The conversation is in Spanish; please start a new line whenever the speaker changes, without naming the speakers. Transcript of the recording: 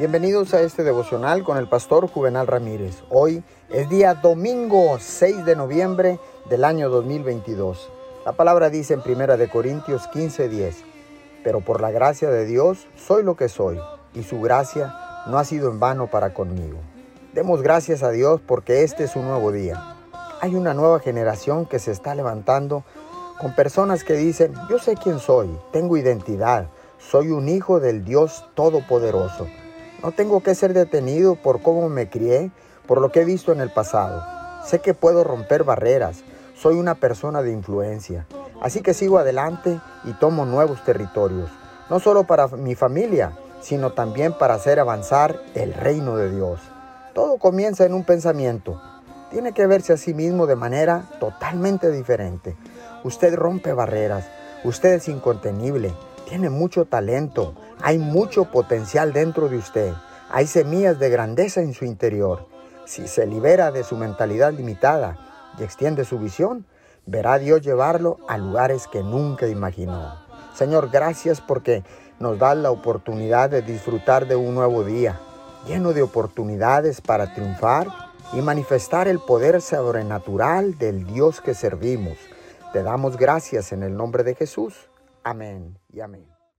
Bienvenidos a este devocional con el pastor Juvenal Ramírez. Hoy es día domingo 6 de noviembre del año 2022. La palabra dice en 1 de Corintios 15:10, pero por la gracia de Dios soy lo que soy, y su gracia no ha sido en vano para conmigo. Demos gracias a Dios porque este es un nuevo día. Hay una nueva generación que se está levantando con personas que dicen, yo sé quién soy, tengo identidad, soy un hijo del Dios Todopoderoso. No tengo que ser detenido por cómo me crié, por lo que he visto en el pasado. Sé que puedo romper barreras. Soy una persona de influencia. Así que sigo adelante y tomo nuevos territorios. No solo para mi familia, sino también para hacer avanzar el reino de Dios. Todo comienza en un pensamiento. Tiene que verse a sí mismo de manera totalmente diferente. Usted rompe barreras. Usted es incontenible. Tiene mucho talento. Hay mucho potencial dentro de usted. Hay semillas de grandeza en su interior. Si se libera de su mentalidad limitada y extiende su visión, verá a Dios llevarlo a lugares que nunca imaginó. Señor, gracias porque nos da la oportunidad de disfrutar de un nuevo día, lleno de oportunidades para triunfar y manifestar el poder sobrenatural del Dios que servimos. Te damos gracias en el nombre de Jesús. Amén y amén.